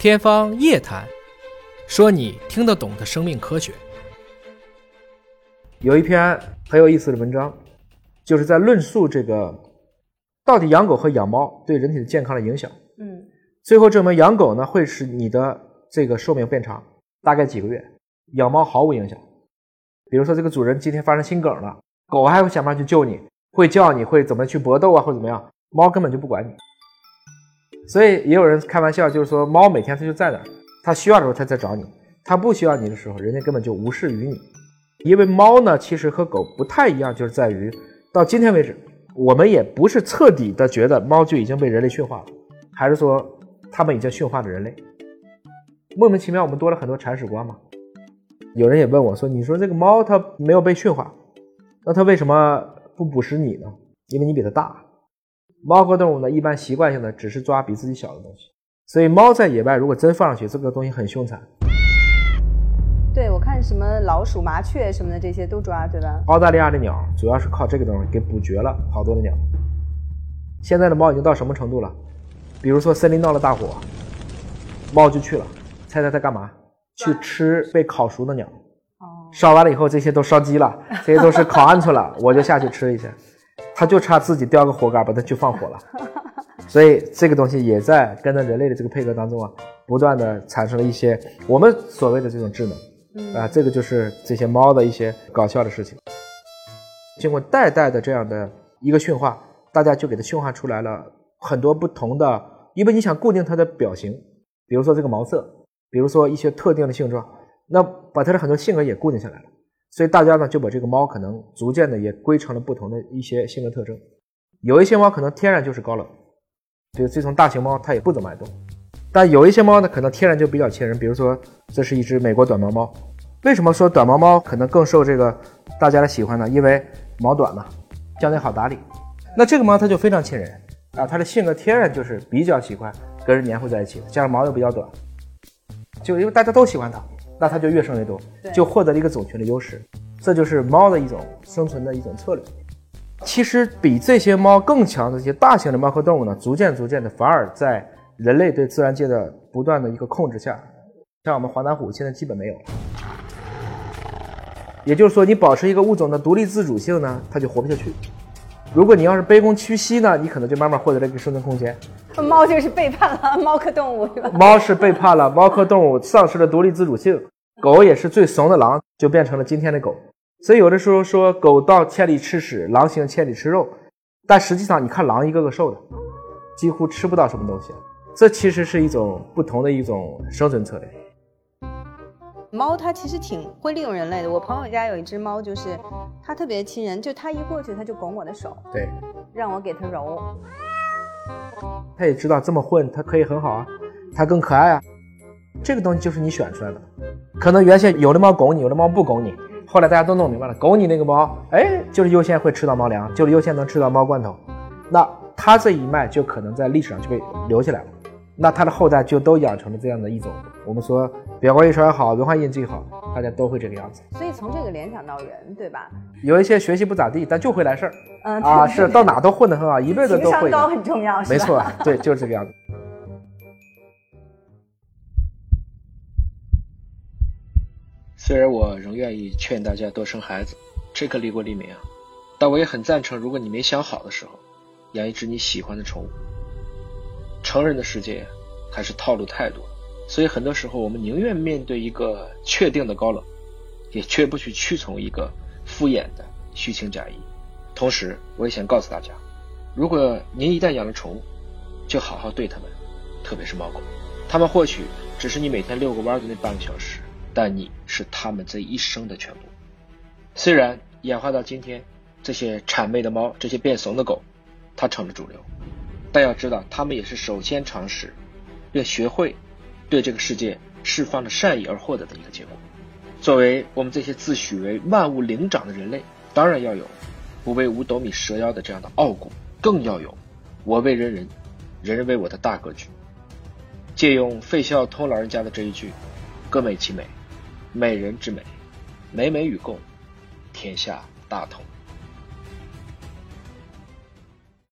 天方夜谭，说你听得懂的生命科学。有一篇很有意思的文章，就是在论述这个到底养狗和养猫对人体的健康的影响。嗯，最后证明养狗呢会使你的这个寿命变长，大概几个月；养猫毫无影响。比如说这个主人今天发生心梗了，狗还会想办法去救你，会叫你，会怎么去搏斗啊，或者怎么样，猫根本就不管你。所以也有人开玩笑，就是说猫每天它就在那儿，它需要的时候它在找你，它不需要你的时候，人家根本就无视于你。因为猫呢，其实和狗不太一样，就是在于到今天为止，我们也不是彻底的觉得猫就已经被人类驯化了，还是说它们已经驯化了人类？莫名其妙，我们多了很多铲屎官嘛。有人也问我说：“你说这个猫它没有被驯化，那它为什么不捕食你呢？因为你比它大。”猫科动物呢，一般习惯性的只是抓比自己小的东西，所以猫在野外如果真放上去，这个东西很凶残。对，我看什么老鼠、麻雀什么的这些都抓，对吧？澳大利亚的鸟主要是靠这个东西给捕绝了好多的鸟。现在的猫已经到什么程度了？比如说森林闹了大火，猫就去了，猜猜它干嘛？去吃被烤熟的鸟。哦，烧完了以后，这些都烧鸡了，这些都是烤鹌鹑了，我就下去吃一下。它就差自己叼个火杆把它去放火了，所以这个东西也在跟着人类的这个配合当中啊，不断的产生了一些我们所谓的这种智能，啊，这个就是这些猫的一些搞笑的事情。经过代代的这样的一个驯化，大家就给它驯化出来了很多不同的，因为你想固定它的表型，比如说这个毛色，比如说一些特定的性状，那把它的很多性格也固定下来了。所以大家呢就把这个猫可能逐渐的也归成了不同的一些性格特征，有一些猫可能天然就是高冷，比如这种大型猫它也不怎么爱动，但有一些猫呢可能天然就比较亲人，比如说这是一只美国短毛猫，为什么说短毛猫可能更受这个大家的喜欢呢？因为毛短嘛，相对好打理。那这个猫它就非常亲人啊，它的性格天然就是比较喜欢跟人黏糊在一起，加上毛又比较短，就因为大家都喜欢它。那它就越生越多，就获得了一个种群的优势，这就是猫的一种生存的一种策略。其实比这些猫更强的这些大型的猫科动物呢，逐渐逐渐的反而在人类对自然界的不断的一个控制下，像我们华南虎现在基本没有了。也就是说，你保持一个物种的独立自主性呢，它就活不下去。如果你要是卑躬屈膝呢，你可能就慢慢获得了一个生存空间。猫就是背叛了猫科动物，是吧？猫是背叛了猫科动物，丧失了独立自主性。狗也是最怂的狼，就变成了今天的狗。所以有的时候说狗到千里吃屎，狼行千里吃肉。但实际上，你看狼一个个瘦的，几乎吃不到什么东西。这其实是一种不同的一种生存策略。猫它其实挺会利用人类的。我朋友家有一只猫，就是它特别亲人，就它一过去，它就拱我的手，对，让我给它揉。它也知道这么混，它可以很好啊，它更可爱啊。这个东西就是你选出来的。可能原先有的猫拱你，有的猫不拱你，后来大家都弄明白了，拱你那个猫，哎，就是优先会吃到猫粮，就是优先能吃到猫罐头。那它这一脉就可能在历史上就被留下来了。那它的后代就都养成了这样的一种，我们说表观遗传好，文化印记好，大家都会这个样子。所以从这个联想到人，对吧？有一些学习不咋地，但就会来事儿。嗯啊，是到哪都混得很好，一辈子都会。情商高很重要，没错，对，就是这个样子。虽然我仍愿意劝大家多生孩子，这可利国利民啊，但我也很赞成，如果你没想好的时候，养一只你喜欢的宠物。成人的世界还是套路太多，所以很多时候我们宁愿面对一个确定的高冷，也绝不去屈从一个敷衍的虚情假意。同时，我也想告诉大家，如果您一旦养了宠物，就好好对它们，特别是猫狗，它们或许只是你每天遛个弯的那半个小时，但你是它们这一生的全部。虽然演化到今天，这些谄媚的猫，这些变怂的狗，它成了主流。但要知道，它们也是首先尝试，并学会对这个世界释放了善意而获得的一个结果。作为我们这些自诩为万物灵长的人类，当然要有不为五斗米折腰的这样的傲骨，更要有我为人人，人人为我的大格局。借用费孝通老人家的这一句：“各美其美，美人之美，美美与共，天下大同。”